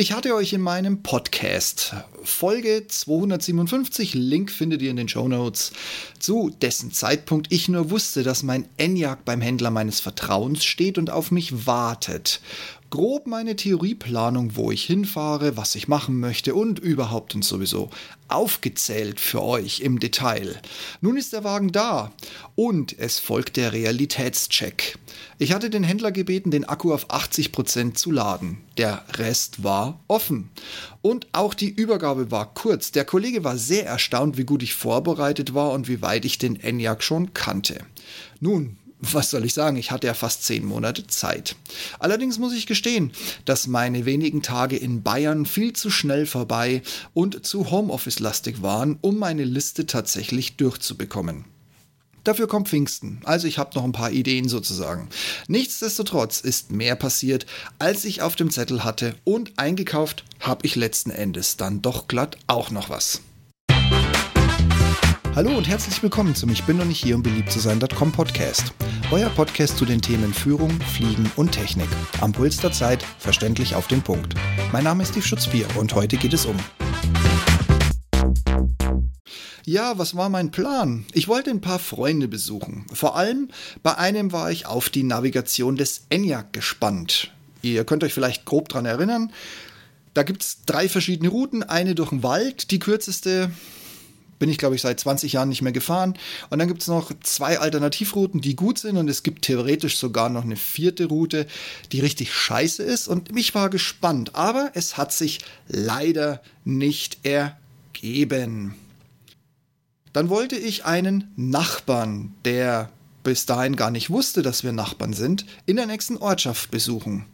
Ich hatte euch in meinem Podcast Folge 257, Link findet ihr in den Show Notes, zu dessen Zeitpunkt ich nur wusste, dass mein Enyaq beim Händler meines Vertrauens steht und auf mich wartet grob meine Theorieplanung, wo ich hinfahre, was ich machen möchte und überhaupt und sowieso aufgezählt für euch im Detail. Nun ist der Wagen da und es folgt der Realitätscheck. Ich hatte den Händler gebeten, den Akku auf 80% zu laden. Der Rest war offen. Und auch die Übergabe war kurz. Der Kollege war sehr erstaunt, wie gut ich vorbereitet war und wie weit ich den ENIAC schon kannte. Nun, was soll ich sagen, ich hatte ja fast zehn Monate Zeit. Allerdings muss ich gestehen, dass meine wenigen Tage in Bayern viel zu schnell vorbei und zu Homeoffice-lastig waren, um meine Liste tatsächlich durchzubekommen. Dafür kommt Pfingsten, also ich habe noch ein paar Ideen sozusagen. Nichtsdestotrotz ist mehr passiert, als ich auf dem Zettel hatte und eingekauft habe ich letzten Endes dann doch glatt auch noch was. Hallo und herzlich willkommen zum Ich bin noch nicht hier, um beliebt zu sein.com Podcast. Euer Podcast zu den Themen Führung, Fliegen und Technik. Am Puls der Zeit, verständlich auf den Punkt. Mein Name ist Steve Schutzbier und heute geht es um. Ja, was war mein Plan? Ich wollte ein paar Freunde besuchen. Vor allem bei einem war ich auf die Navigation des ENIAC gespannt. Ihr könnt euch vielleicht grob dran erinnern. Da gibt es drei verschiedene Routen. Eine durch den Wald, die kürzeste bin ich, glaube ich, seit 20 Jahren nicht mehr gefahren. Und dann gibt es noch zwei Alternativrouten, die gut sind. Und es gibt theoretisch sogar noch eine vierte Route, die richtig scheiße ist. Und ich war gespannt. Aber es hat sich leider nicht ergeben. Dann wollte ich einen Nachbarn, der bis dahin gar nicht wusste, dass wir Nachbarn sind, in der nächsten Ortschaft besuchen.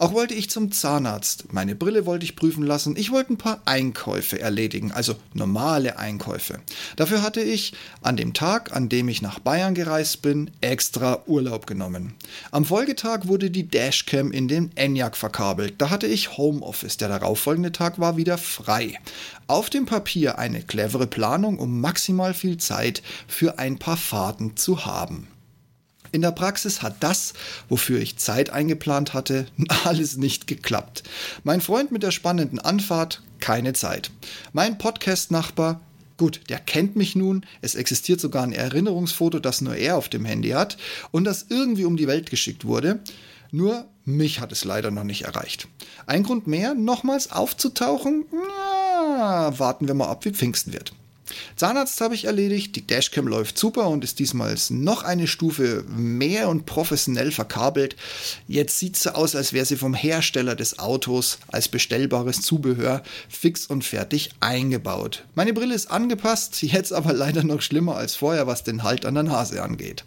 Auch wollte ich zum Zahnarzt. Meine Brille wollte ich prüfen lassen. Ich wollte ein paar Einkäufe erledigen, also normale Einkäufe. Dafür hatte ich an dem Tag, an dem ich nach Bayern gereist bin, extra Urlaub genommen. Am Folgetag wurde die Dashcam in den ENIAC verkabelt. Da hatte ich Homeoffice. Der darauffolgende Tag war wieder frei. Auf dem Papier eine clevere Planung, um maximal viel Zeit für ein paar Fahrten zu haben. In der Praxis hat das, wofür ich Zeit eingeplant hatte, alles nicht geklappt. Mein Freund mit der spannenden Anfahrt, keine Zeit. Mein Podcast-Nachbar, gut, der kennt mich nun, es existiert sogar ein Erinnerungsfoto, das nur er auf dem Handy hat und das irgendwie um die Welt geschickt wurde. Nur mich hat es leider noch nicht erreicht. Ein Grund mehr, nochmals aufzutauchen? Na, warten wir mal ab, wie Pfingsten wird. Zahnarzt habe ich erledigt, die Dashcam läuft super und ist diesmal noch eine Stufe mehr und professionell verkabelt. Jetzt sieht sie aus, als wäre sie vom Hersteller des Autos als bestellbares Zubehör fix und fertig eingebaut. Meine Brille ist angepasst, jetzt aber leider noch schlimmer als vorher, was den Halt an der Nase angeht.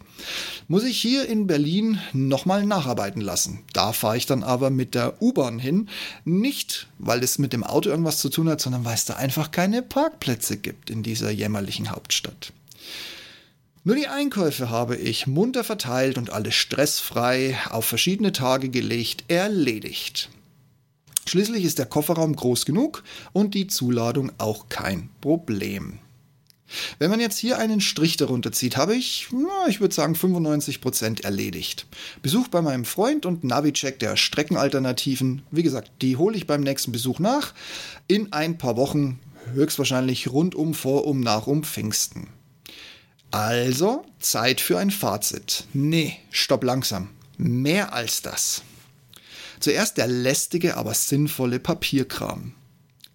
Muss ich hier in Berlin nochmal nacharbeiten lassen. Da fahre ich dann aber mit der U-Bahn hin. Nicht, weil es mit dem Auto irgendwas zu tun hat, sondern weil es da einfach keine Parkplätze gibt in dieser jämmerlichen Hauptstadt. Nur die Einkäufe habe ich munter verteilt und alles stressfrei auf verschiedene Tage gelegt, erledigt. Schließlich ist der Kofferraum groß genug und die Zuladung auch kein Problem. Wenn man jetzt hier einen Strich darunter zieht, habe ich, ich würde sagen, 95% erledigt. Besuch bei meinem Freund und Navi-Check der Streckenalternativen. Wie gesagt, die hole ich beim nächsten Besuch nach. In ein paar Wochen, höchstwahrscheinlich rundum, vorum, nachum Pfingsten. Also, Zeit für ein Fazit. Nee, stopp langsam. Mehr als das. Zuerst der lästige, aber sinnvolle Papierkram.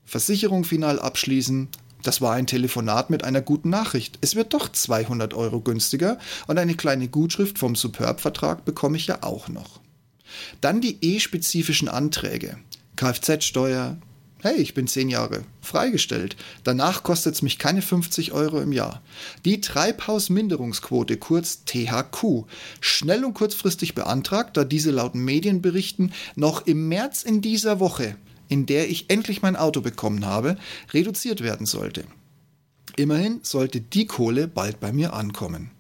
Versicherung final abschließen, das war ein Telefonat mit einer guten Nachricht. Es wird doch 200 Euro günstiger und eine kleine Gutschrift vom Superb-Vertrag bekomme ich ja auch noch. Dann die e-spezifischen Anträge. Kfz-Steuer. Hey, ich bin 10 Jahre freigestellt. Danach kostet es mich keine 50 Euro im Jahr. Die Treibhausminderungsquote, kurz THQ. Schnell und kurzfristig beantragt, da diese laut Medienberichten noch im März in dieser Woche in der ich endlich mein Auto bekommen habe, reduziert werden sollte. Immerhin sollte die Kohle bald bei mir ankommen.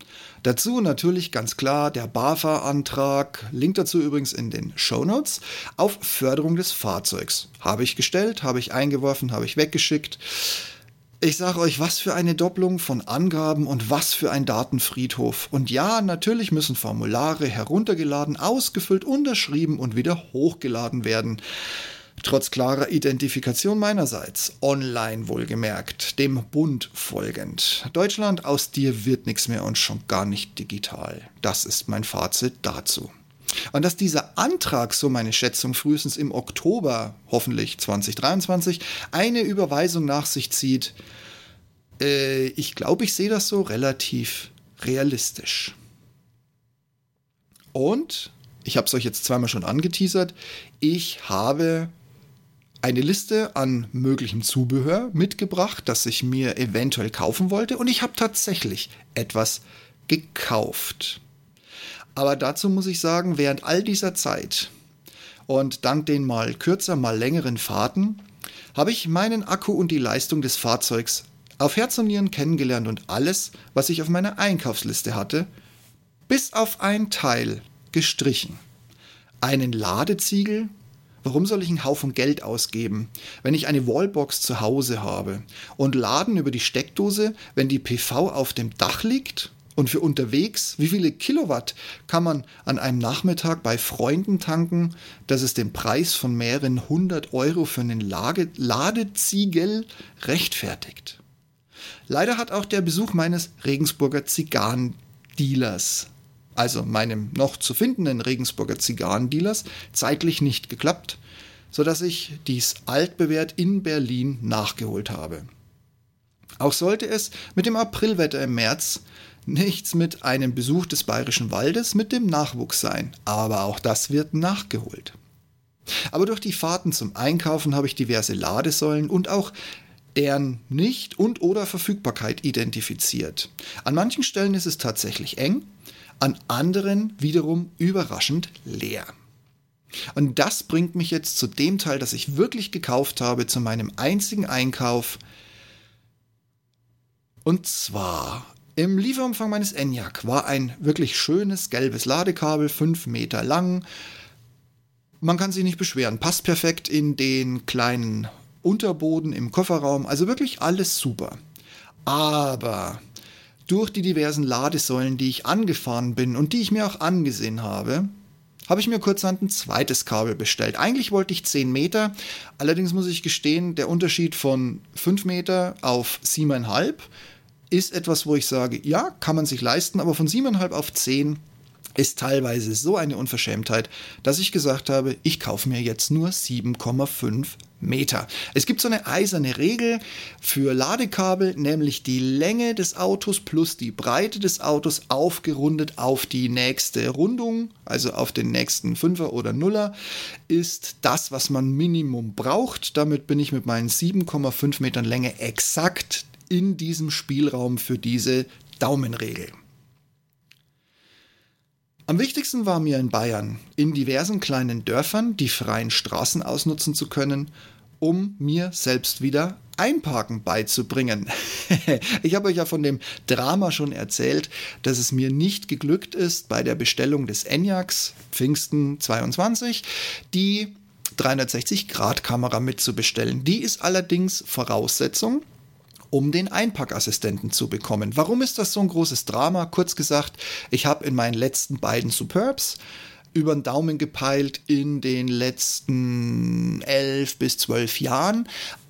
Dazu natürlich ganz klar der BAFA-Antrag, Link dazu übrigens in den Show Notes, auf Förderung des Fahrzeugs. Habe ich gestellt, habe ich eingeworfen, habe ich weggeschickt. Ich sage euch, was für eine Doppelung von Angaben und was für ein Datenfriedhof. Und ja, natürlich müssen Formulare heruntergeladen, ausgefüllt, unterschrieben und wieder hochgeladen werden. Trotz klarer Identifikation meinerseits, online wohlgemerkt, dem Bund folgend. Deutschland, aus dir wird nichts mehr und schon gar nicht digital. Das ist mein Fazit dazu. Und dass dieser Antrag, so meine Schätzung, frühestens im Oktober, hoffentlich 2023, eine Überweisung nach sich zieht, äh, ich glaube, ich sehe das so relativ realistisch. Und, ich habe es euch jetzt zweimal schon angeteasert, ich habe eine Liste an möglichem Zubehör mitgebracht, das ich mir eventuell kaufen wollte. Und ich habe tatsächlich etwas gekauft. Aber dazu muss ich sagen, während all dieser Zeit und dank den mal kürzer, mal längeren Fahrten habe ich meinen Akku und die Leistung des Fahrzeugs auf Herz und Nieren kennengelernt und alles, was ich auf meiner Einkaufsliste hatte, bis auf ein Teil gestrichen. Einen Ladeziegel Warum soll ich einen Haufen Geld ausgeben, wenn ich eine Wallbox zu Hause habe und laden über die Steckdose, wenn die PV auf dem Dach liegt? Und für unterwegs, wie viele Kilowatt kann man an einem Nachmittag bei Freunden tanken, dass es den Preis von mehreren hundert Euro für einen Lage Ladeziegel rechtfertigt? Leider hat auch der Besuch meines Regensburger Zigarrendealers also meinem noch zu findenden Regensburger Zigarrendealers, zeitlich nicht geklappt, sodass ich dies altbewährt in Berlin nachgeholt habe. Auch sollte es mit dem Aprilwetter im März nichts mit einem Besuch des Bayerischen Waldes mit dem Nachwuchs sein, aber auch das wird nachgeholt. Aber durch die Fahrten zum Einkaufen habe ich diverse Ladesäulen und auch deren Nicht- und oder Verfügbarkeit identifiziert. An manchen Stellen ist es tatsächlich eng, an anderen wiederum überraschend leer. Und das bringt mich jetzt zu dem Teil, das ich wirklich gekauft habe, zu meinem einzigen Einkauf. Und zwar im Lieferumfang meines ENIAC war ein wirklich schönes gelbes Ladekabel, 5 Meter lang. Man kann sich nicht beschweren, passt perfekt in den kleinen Unterboden im Kofferraum, also wirklich alles super. Aber durch die diversen Ladesäulen, die ich angefahren bin und die ich mir auch angesehen habe, habe ich mir kurzhand ein zweites Kabel bestellt. Eigentlich wollte ich 10 Meter, allerdings muss ich gestehen, der Unterschied von 5 Meter auf 7,5 ist etwas, wo ich sage, ja, kann man sich leisten, aber von 7,5 auf 10 ist teilweise so eine Unverschämtheit, dass ich gesagt habe, ich kaufe mir jetzt nur 7,5 Meter. Es gibt so eine eiserne Regel für Ladekabel, nämlich die Länge des Autos plus die Breite des Autos aufgerundet auf die nächste Rundung, also auf den nächsten Fünfer oder Nuller, ist das, was man Minimum braucht. Damit bin ich mit meinen 7,5 Metern Länge exakt in diesem Spielraum für diese Daumenregel. Am wichtigsten war mir in Bayern, in diversen kleinen Dörfern die freien Straßen ausnutzen zu können, um mir selbst wieder Einparken beizubringen. ich habe euch ja von dem Drama schon erzählt, dass es mir nicht geglückt ist, bei der Bestellung des Enyaqs Pfingsten 22 die 360-Grad-Kamera mitzubestellen. Die ist allerdings Voraussetzung, um den Einpackassistenten zu bekommen. Warum ist das so ein großes Drama? Kurz gesagt, ich habe in meinen letzten beiden Superbs über den Daumen gepeilt in den letzten elf bis zwölf Jahren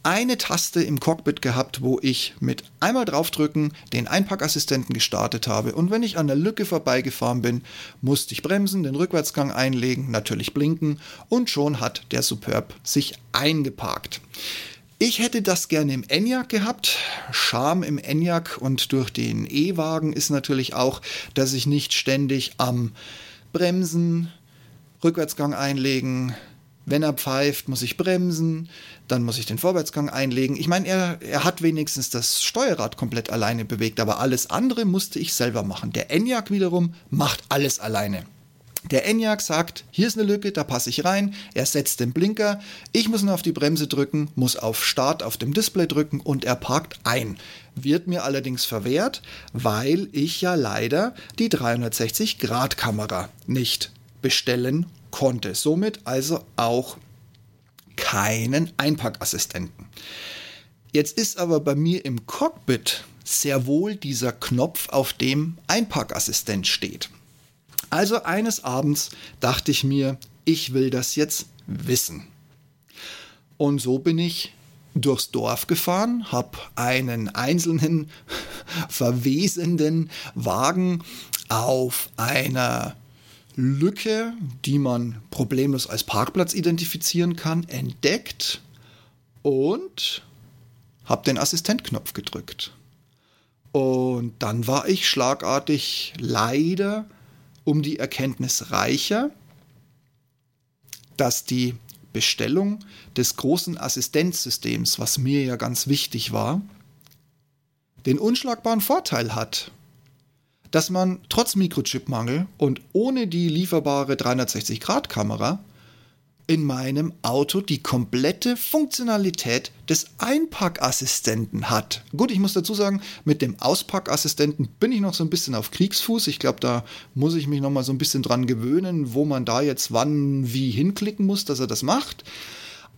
eine Taste im Cockpit gehabt, wo ich mit einmal draufdrücken den Einpackassistenten gestartet habe. Und wenn ich an der Lücke vorbeigefahren bin, musste ich bremsen, den Rückwärtsgang einlegen, natürlich blinken und schon hat der Superb sich eingeparkt. Ich hätte das gerne im Enyaq gehabt. Charme im Enyaq und durch den E-Wagen ist natürlich auch, dass ich nicht ständig am Bremsen, Rückwärtsgang einlegen, wenn er pfeift, muss ich bremsen, dann muss ich den Vorwärtsgang einlegen. Ich meine, er, er hat wenigstens das Steuerrad komplett alleine bewegt, aber alles andere musste ich selber machen. Der Enyaq wiederum macht alles alleine. Der ENIAC sagt, hier ist eine Lücke, da passe ich rein. Er setzt den Blinker. Ich muss nur auf die Bremse drücken, muss auf Start auf dem Display drücken und er parkt ein. Wird mir allerdings verwehrt, weil ich ja leider die 360-Grad-Kamera nicht bestellen konnte. Somit also auch keinen Einpackassistenten. Jetzt ist aber bei mir im Cockpit sehr wohl dieser Knopf, auf dem Einpackassistent steht. Also eines Abends dachte ich mir, ich will das jetzt wissen. Und so bin ich durchs Dorf gefahren, habe einen einzelnen verwesenden Wagen auf einer Lücke, die man problemlos als Parkplatz identifizieren kann, entdeckt und habe den Assistentknopf gedrückt. Und dann war ich schlagartig leider um die Erkenntnis reicher, dass die Bestellung des großen Assistenzsystems, was mir ja ganz wichtig war, den unschlagbaren Vorteil hat, dass man trotz Mikrochipmangel und ohne die lieferbare 360-Grad-Kamera in meinem Auto die komplette Funktionalität des Einpackassistenten hat. Gut, ich muss dazu sagen, mit dem Auspackassistenten bin ich noch so ein bisschen auf Kriegsfuß. Ich glaube, da muss ich mich noch mal so ein bisschen dran gewöhnen, wo man da jetzt wann wie hinklicken muss, dass er das macht.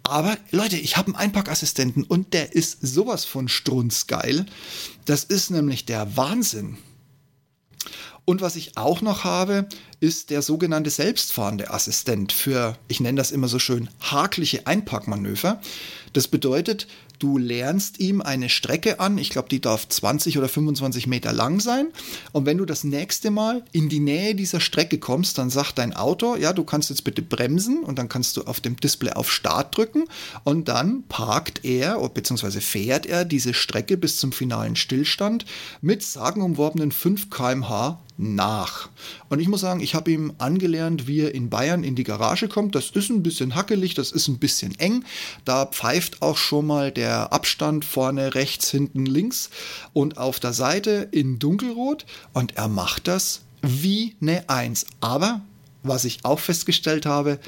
Aber Leute, ich habe einen Einpackassistenten und der ist sowas von strunzgeil. Das ist nämlich der Wahnsinn. Und was ich auch noch habe, ist der sogenannte selbstfahrende Assistent für, ich nenne das immer so schön, hakliche Einparkmanöver. Das bedeutet, Du lernst ihm eine Strecke an. Ich glaube, die darf 20 oder 25 Meter lang sein. Und wenn du das nächste Mal in die Nähe dieser Strecke kommst, dann sagt dein Auto, ja, du kannst jetzt bitte bremsen und dann kannst du auf dem Display auf Start drücken und dann parkt er bzw. fährt er diese Strecke bis zum finalen Stillstand mit sagenumworbenen 5 km/h nach. Und ich muss sagen, ich habe ihm angelernt, wie er in Bayern in die Garage kommt. Das ist ein bisschen hackelig, das ist ein bisschen eng. Da pfeift auch schon mal der Abstand vorne rechts, hinten links und auf der Seite in dunkelrot. Und er macht das wie eine Eins. Aber was ich auch festgestellt habe,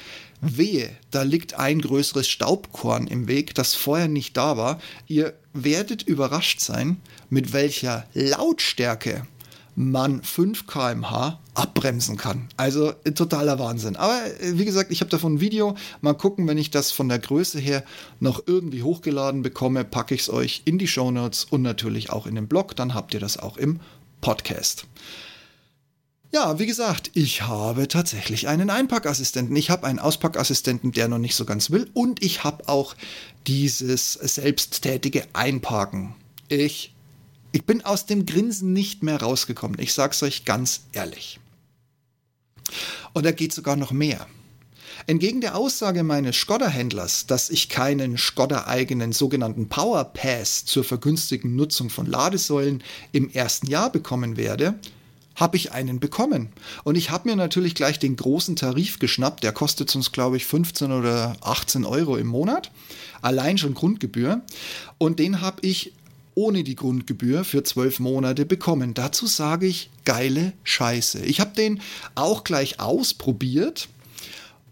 wehe, da liegt ein größeres Staubkorn im Weg, das vorher nicht da war. Ihr werdet überrascht sein, mit welcher Lautstärke man 5 km/h abbremsen kann. Also äh, totaler Wahnsinn. Aber äh, wie gesagt, ich habe davon ein Video. Mal gucken, wenn ich das von der Größe her noch irgendwie hochgeladen bekomme, packe ich es euch in die Show Notes und natürlich auch in den Blog. Dann habt ihr das auch im Podcast. Ja, wie gesagt, ich habe tatsächlich einen Einpackassistenten. Ich habe einen Auspackassistenten, der noch nicht so ganz will. Und ich habe auch dieses selbsttätige Einparken. Ich ich bin aus dem Grinsen nicht mehr rausgekommen. Ich sag's euch ganz ehrlich. Und da geht sogar noch mehr. Entgegen der Aussage meines Skoda-Händlers, dass ich keinen Skoda-eigenen sogenannten Power Pass zur vergünstigten Nutzung von Ladesäulen im ersten Jahr bekommen werde, habe ich einen bekommen. Und ich habe mir natürlich gleich den großen Tarif geschnappt. Der kostet uns, glaube ich, 15 oder 18 Euro im Monat. Allein schon Grundgebühr. Und den habe ich ohne die Grundgebühr für zwölf Monate bekommen. Dazu sage ich geile Scheiße. Ich habe den auch gleich ausprobiert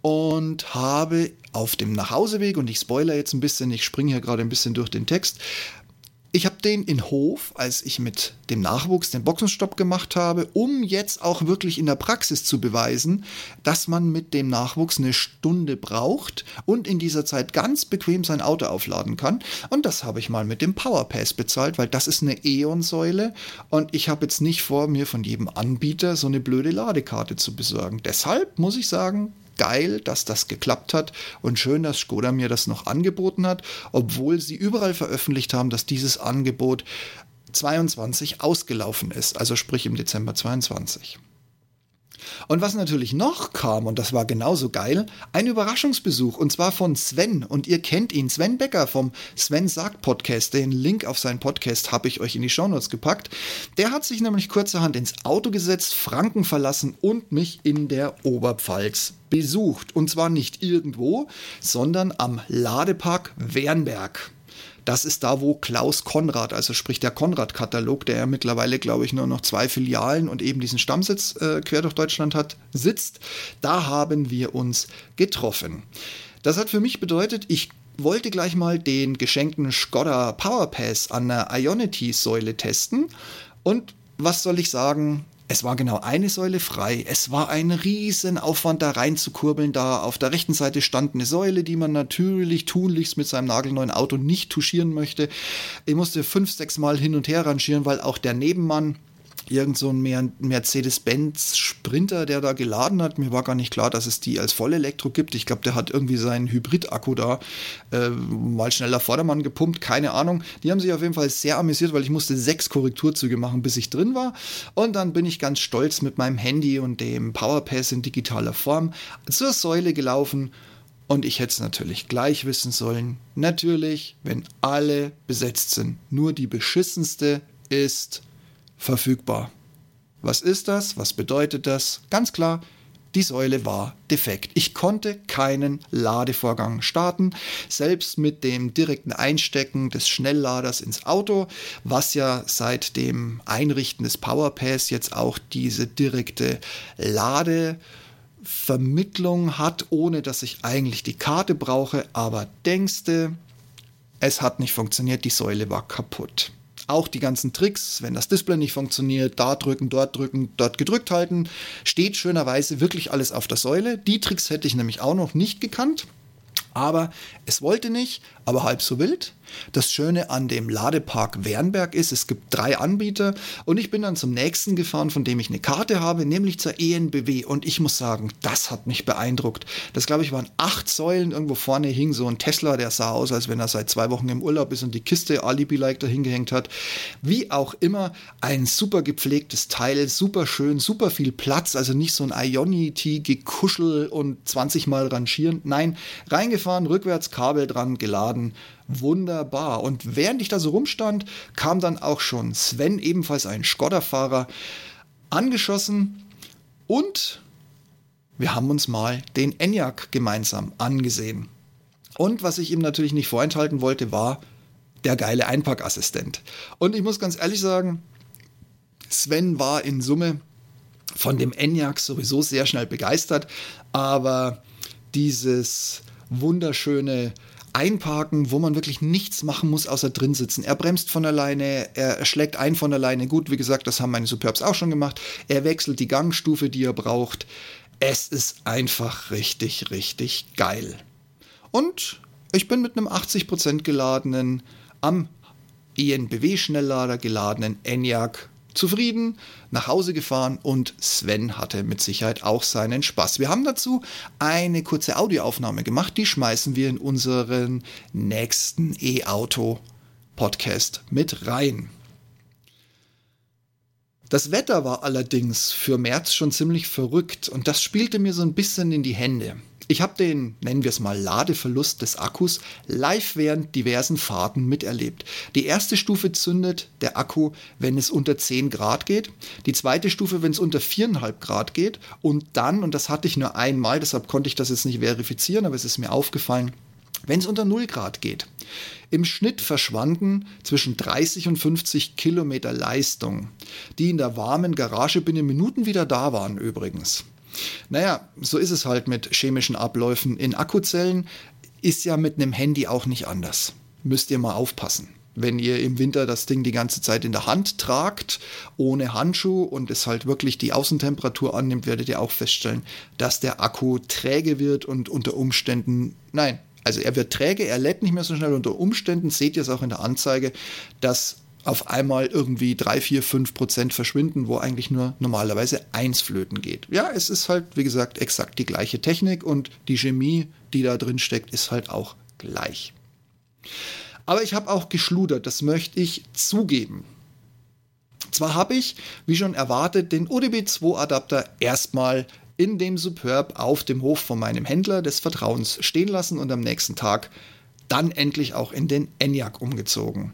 und habe auf dem Nachhauseweg, und ich spoiler jetzt ein bisschen, ich springe hier gerade ein bisschen durch den Text, ich habe den in Hof, als ich mit dem Nachwuchs den Boxenstopp gemacht habe, um jetzt auch wirklich in der Praxis zu beweisen, dass man mit dem Nachwuchs eine Stunde braucht und in dieser Zeit ganz bequem sein Auto aufladen kann. Und das habe ich mal mit dem Powerpass bezahlt, weil das ist eine E.ON-Säule und ich habe jetzt nicht vor, mir von jedem Anbieter so eine blöde Ladekarte zu besorgen. Deshalb muss ich sagen, geil, dass das geklappt hat und schön, dass Skoda mir das noch angeboten hat, obwohl sie überall veröffentlicht haben, dass dieses Angebot 22 ausgelaufen ist, also sprich im Dezember 22. Und was natürlich noch kam, und das war genauso geil, ein Überraschungsbesuch, und zwar von Sven. Und ihr kennt ihn, Sven Becker vom Sven Sagt Podcast. Den Link auf seinen Podcast habe ich euch in die Shownotes gepackt. Der hat sich nämlich kurzerhand ins Auto gesetzt, Franken verlassen und mich in der Oberpfalz besucht. Und zwar nicht irgendwo, sondern am Ladepark Wernberg. Das ist da, wo Klaus Konrad, also sprich der Konrad-Katalog, der ja mittlerweile, glaube ich, nur noch zwei Filialen und eben diesen Stammsitz äh, quer durch Deutschland hat, sitzt. Da haben wir uns getroffen. Das hat für mich bedeutet, ich wollte gleich mal den geschenkten Skoda Powerpass an der Ionity-Säule testen. Und was soll ich sagen? Es war genau eine Säule frei. Es war ein Riesenaufwand, da reinzukurbeln. Da auf der rechten Seite stand eine Säule, die man natürlich tunlichst mit seinem nagelneuen Auto nicht touchieren möchte. Ich musste fünf, sechs Mal hin und her rangieren, weil auch der Nebenmann irgend so ein Mercedes-Benz Sprinter, der da geladen hat. Mir war gar nicht klar, dass es die als Vollelektro gibt. Ich glaube, der hat irgendwie seinen Hybrid-Akku da äh, mal schneller Vordermann gepumpt, keine Ahnung. Die haben sich auf jeden Fall sehr amüsiert, weil ich musste sechs Korrekturzüge machen, bis ich drin war. Und dann bin ich ganz stolz mit meinem Handy und dem PowerPass in digitaler Form zur Säule gelaufen. Und ich hätte es natürlich gleich wissen sollen. Natürlich, wenn alle besetzt sind. Nur die beschissenste ist verfügbar. Was ist das? Was bedeutet das? Ganz klar, die Säule war defekt. Ich konnte keinen Ladevorgang starten, selbst mit dem direkten Einstecken des Schnellladers ins Auto, was ja seit dem Einrichten des Powerpass jetzt auch diese direkte Ladevermittlung hat, ohne dass ich eigentlich die Karte brauche. Aber denkste, es hat nicht funktioniert, die Säule war kaputt. Auch die ganzen Tricks, wenn das Display nicht funktioniert, da drücken, dort drücken, dort gedrückt halten, steht schönerweise wirklich alles auf der Säule. Die Tricks hätte ich nämlich auch noch nicht gekannt. Aber es wollte nicht, aber halb so wild. Das Schöne an dem Ladepark Wernberg ist, es gibt drei Anbieter und ich bin dann zum nächsten gefahren, von dem ich eine Karte habe, nämlich zur ENBW. Und ich muss sagen, das hat mich beeindruckt. Das glaube ich waren acht Säulen. Irgendwo vorne hing so ein Tesla, der sah aus, als wenn er seit zwei Wochen im Urlaub ist und die Kiste Alibi-like dahingehängt hat. Wie auch immer, ein super gepflegtes Teil, super schön, super viel Platz. Also nicht so ein Ionity-Gekuschel und 20 Mal rangieren. Nein, reingefahren, rückwärts Kabel dran, geladen wunderbar. Und während ich da so rumstand, kam dann auch schon Sven, ebenfalls ein Skoda-Fahrer, angeschossen und wir haben uns mal den Enyaq gemeinsam angesehen. Und was ich ihm natürlich nicht vorenthalten wollte, war der geile Einparkassistent. Und ich muss ganz ehrlich sagen, Sven war in Summe von dem Enyaq sowieso sehr schnell begeistert, aber dieses wunderschöne einparken, wo man wirklich nichts machen muss, außer drin sitzen. Er bremst von alleine, er schlägt ein von alleine. Gut, wie gesagt, das haben meine Superbs auch schon gemacht. Er wechselt die Gangstufe, die er braucht. Es ist einfach richtig, richtig geil. Und ich bin mit einem 80% geladenen, am ENBW-Schnelllader geladenen ENIAC zufrieden nach Hause gefahren und Sven hatte mit Sicherheit auch seinen Spaß. Wir haben dazu eine kurze Audioaufnahme gemacht, die schmeißen wir in unseren nächsten E-Auto-Podcast mit rein. Das Wetter war allerdings für März schon ziemlich verrückt und das spielte mir so ein bisschen in die Hände. Ich habe den, nennen wir es mal, Ladeverlust des Akkus live während diversen Fahrten miterlebt. Die erste Stufe zündet der Akku, wenn es unter 10 Grad geht. Die zweite Stufe, wenn es unter 4,5 Grad geht. Und dann, und das hatte ich nur einmal, deshalb konnte ich das jetzt nicht verifizieren, aber es ist mir aufgefallen, wenn es unter 0 Grad geht. Im Schnitt verschwanden zwischen 30 und 50 Kilometer Leistung, die in der warmen Garage binnen Minuten wieder da waren übrigens. Naja, so ist es halt mit chemischen Abläufen in Akkuzellen. Ist ja mit einem Handy auch nicht anders. Müsst ihr mal aufpassen. Wenn ihr im Winter das Ding die ganze Zeit in der Hand tragt, ohne Handschuh und es halt wirklich die Außentemperatur annimmt, werdet ihr auch feststellen, dass der Akku träge wird und unter Umständen, nein, also er wird träge, er lädt nicht mehr so schnell. Unter Umständen seht ihr es auch in der Anzeige, dass auf einmal irgendwie 3, 4, 5 Prozent verschwinden, wo eigentlich nur normalerweise eins flöten geht. Ja, es ist halt, wie gesagt, exakt die gleiche Technik und die Chemie, die da drin steckt, ist halt auch gleich. Aber ich habe auch geschludert, das möchte ich zugeben. Zwar habe ich, wie schon erwartet, den ODB2-Adapter erstmal in dem Superb auf dem Hof von meinem Händler des Vertrauens stehen lassen und am nächsten Tag dann endlich auch in den ENIAC umgezogen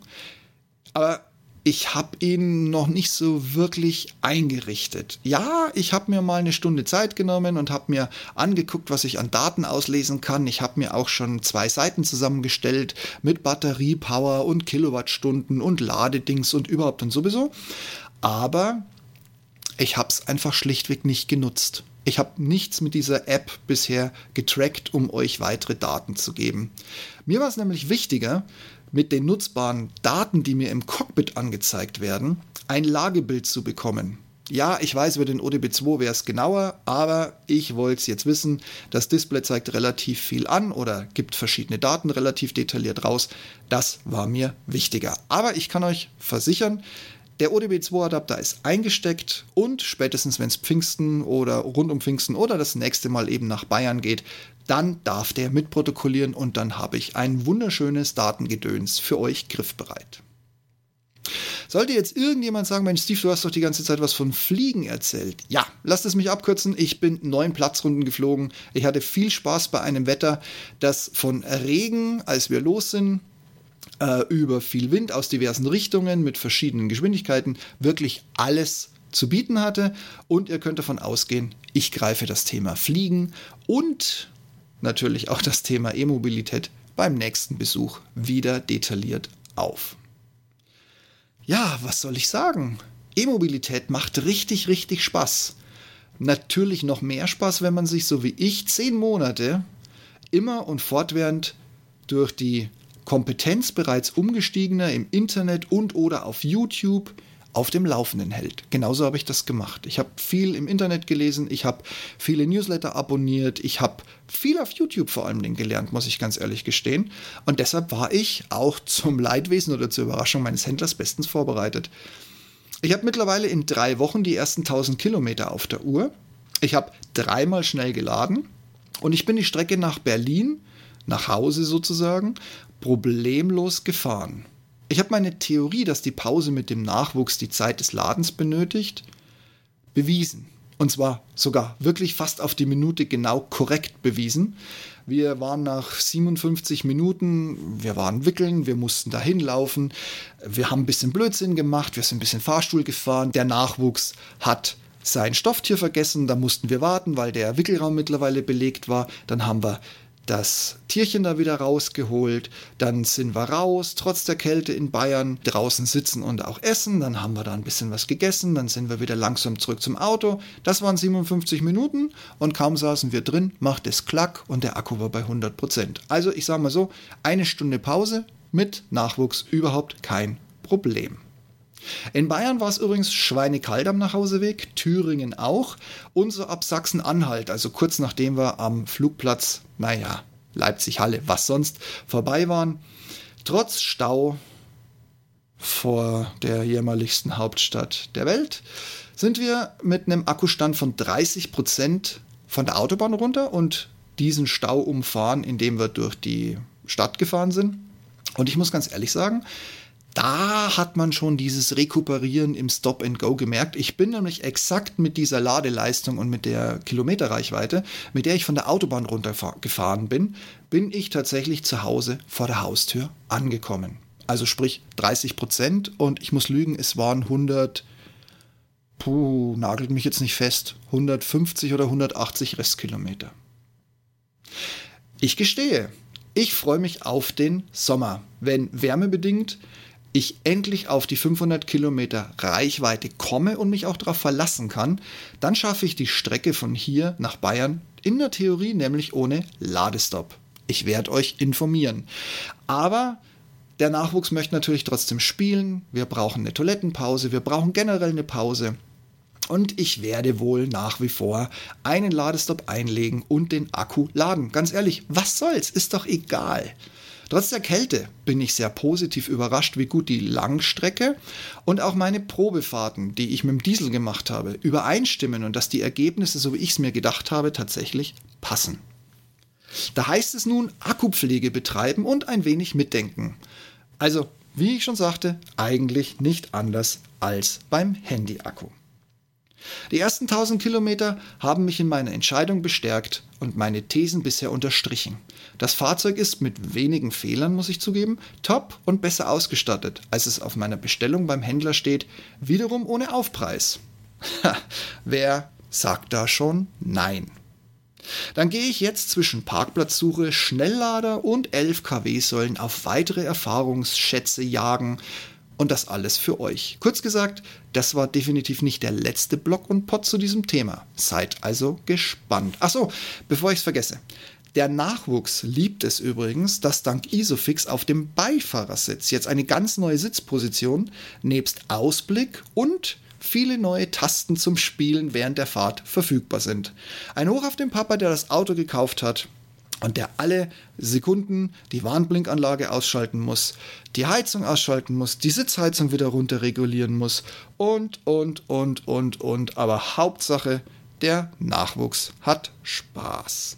aber ich habe ihn noch nicht so wirklich eingerichtet. Ja, ich habe mir mal eine Stunde Zeit genommen und habe mir angeguckt, was ich an Daten auslesen kann. Ich habe mir auch schon zwei Seiten zusammengestellt mit Batteriepower und Kilowattstunden und Ladedings und überhaupt und sowieso. Aber ich habe es einfach schlichtweg nicht genutzt. Ich habe nichts mit dieser App bisher getrackt, um euch weitere Daten zu geben. Mir war es nämlich wichtiger, mit den nutzbaren Daten, die mir im Cockpit angezeigt werden, ein Lagebild zu bekommen. Ja, ich weiß, über den ODB2 wäre es genauer, aber ich wollte es jetzt wissen. Das Display zeigt relativ viel an oder gibt verschiedene Daten relativ detailliert raus. Das war mir wichtiger. Aber ich kann euch versichern, Der ODB2-Adapter ist eingesteckt und spätestens, wenn es Pfingsten oder rund um Pfingsten oder das nächste Mal eben nach Bayern geht, dann darf der mitprotokollieren und dann habe ich ein wunderschönes Datengedöns für euch griffbereit. Sollte jetzt irgendjemand sagen, Mensch, Steve, du hast doch die ganze Zeit was von Fliegen erzählt. Ja, lasst es mich abkürzen. Ich bin neun Platzrunden geflogen. Ich hatte viel Spaß bei einem Wetter, das von Regen, als wir los sind, äh, über viel Wind aus diversen Richtungen mit verschiedenen Geschwindigkeiten wirklich alles zu bieten hatte. Und ihr könnt davon ausgehen, ich greife das Thema Fliegen und natürlich auch das Thema E-Mobilität beim nächsten Besuch wieder detailliert auf. Ja, was soll ich sagen? E-Mobilität macht richtig, richtig Spaß. Natürlich noch mehr Spaß, wenn man sich so wie ich zehn Monate immer und fortwährend durch die Kompetenz bereits umgestiegener im Internet und oder auf YouTube auf dem Laufenden hält. Genauso habe ich das gemacht. Ich habe viel im Internet gelesen, ich habe viele Newsletter abonniert, ich habe viel auf YouTube vor allem gelernt, muss ich ganz ehrlich gestehen. Und deshalb war ich auch zum Leidwesen oder zur Überraschung meines Händlers bestens vorbereitet. Ich habe mittlerweile in drei Wochen die ersten 1000 Kilometer auf der Uhr. Ich habe dreimal schnell geladen und ich bin die Strecke nach Berlin, nach Hause sozusagen, problemlos gefahren. Ich habe meine Theorie, dass die Pause mit dem Nachwuchs die Zeit des Ladens benötigt, bewiesen. Und zwar sogar wirklich fast auf die Minute genau korrekt bewiesen. Wir waren nach 57 Minuten, wir waren wickeln, wir mussten dahin laufen, wir haben ein bisschen Blödsinn gemacht, wir sind ein bisschen Fahrstuhl gefahren. Der Nachwuchs hat sein Stofftier vergessen, da mussten wir warten, weil der Wickelraum mittlerweile belegt war. Dann haben wir das Tierchen da wieder rausgeholt, dann sind wir raus, trotz der Kälte in Bayern, draußen sitzen und auch essen, dann haben wir da ein bisschen was gegessen, dann sind wir wieder langsam zurück zum Auto. Das waren 57 Minuten und kaum saßen wir drin, macht es klack und der Akku war bei 100 Prozent. Also ich sage mal so, eine Stunde Pause mit Nachwuchs überhaupt kein Problem. In Bayern war es übrigens schweinekalt am Nachhauseweg, Thüringen auch und so ab Sachsen-Anhalt, also kurz nachdem wir am Flugplatz, naja, Leipzig-Halle, was sonst, vorbei waren. Trotz Stau vor der jämmerlichsten Hauptstadt der Welt sind wir mit einem Akkustand von 30 Prozent von der Autobahn runter und diesen Stau umfahren, indem wir durch die Stadt gefahren sind. Und ich muss ganz ehrlich sagen, da hat man schon dieses Rekuperieren im Stop and Go gemerkt. Ich bin nämlich exakt mit dieser Ladeleistung und mit der Kilometerreichweite, mit der ich von der Autobahn runtergefahren bin, bin ich tatsächlich zu Hause vor der Haustür angekommen. Also sprich 30 Prozent und ich muss lügen, es waren 100, puh, nagelt mich jetzt nicht fest, 150 oder 180 Restkilometer. Ich gestehe, ich freue mich auf den Sommer, wenn wärmebedingt ich endlich auf die 500 Kilometer Reichweite komme und mich auch darauf verlassen kann, dann schaffe ich die Strecke von hier nach Bayern in der Theorie nämlich ohne Ladestopp. Ich werde euch informieren. Aber der Nachwuchs möchte natürlich trotzdem spielen. Wir brauchen eine Toilettenpause. Wir brauchen generell eine Pause. Und ich werde wohl nach wie vor einen Ladestopp einlegen und den Akku laden. Ganz ehrlich, was soll's? Ist doch egal. Trotz der Kälte bin ich sehr positiv überrascht, wie gut die Langstrecke und auch meine Probefahrten, die ich mit dem Diesel gemacht habe, übereinstimmen und dass die Ergebnisse, so wie ich es mir gedacht habe, tatsächlich passen. Da heißt es nun Akkupflege betreiben und ein wenig mitdenken. Also, wie ich schon sagte, eigentlich nicht anders als beim Handy-Akku. Die ersten 1000 Kilometer haben mich in meiner Entscheidung bestärkt und meine Thesen bisher unterstrichen. Das Fahrzeug ist mit wenigen Fehlern, muss ich zugeben, top und besser ausgestattet, als es auf meiner Bestellung beim Händler steht, wiederum ohne Aufpreis. wer sagt da schon Nein? Dann gehe ich jetzt zwischen Parkplatzsuche, Schnelllader und 11 kW-Säulen auf weitere Erfahrungsschätze jagen, und das alles für euch. Kurz gesagt, das war definitiv nicht der letzte Blog und Pod zu diesem Thema. Seid also gespannt. Achso, bevor ich es vergesse. Der Nachwuchs liebt es übrigens, dass dank Isofix auf dem Beifahrersitz jetzt eine ganz neue Sitzposition nebst Ausblick und viele neue Tasten zum Spielen während der Fahrt verfügbar sind. Ein Hoch auf den Papa, der das Auto gekauft hat und der alle Sekunden die Warnblinkanlage ausschalten muss, die Heizung ausschalten muss, die Sitzheizung wieder runter regulieren muss und, und, und, und, und. Aber Hauptsache, der Nachwuchs hat Spaß.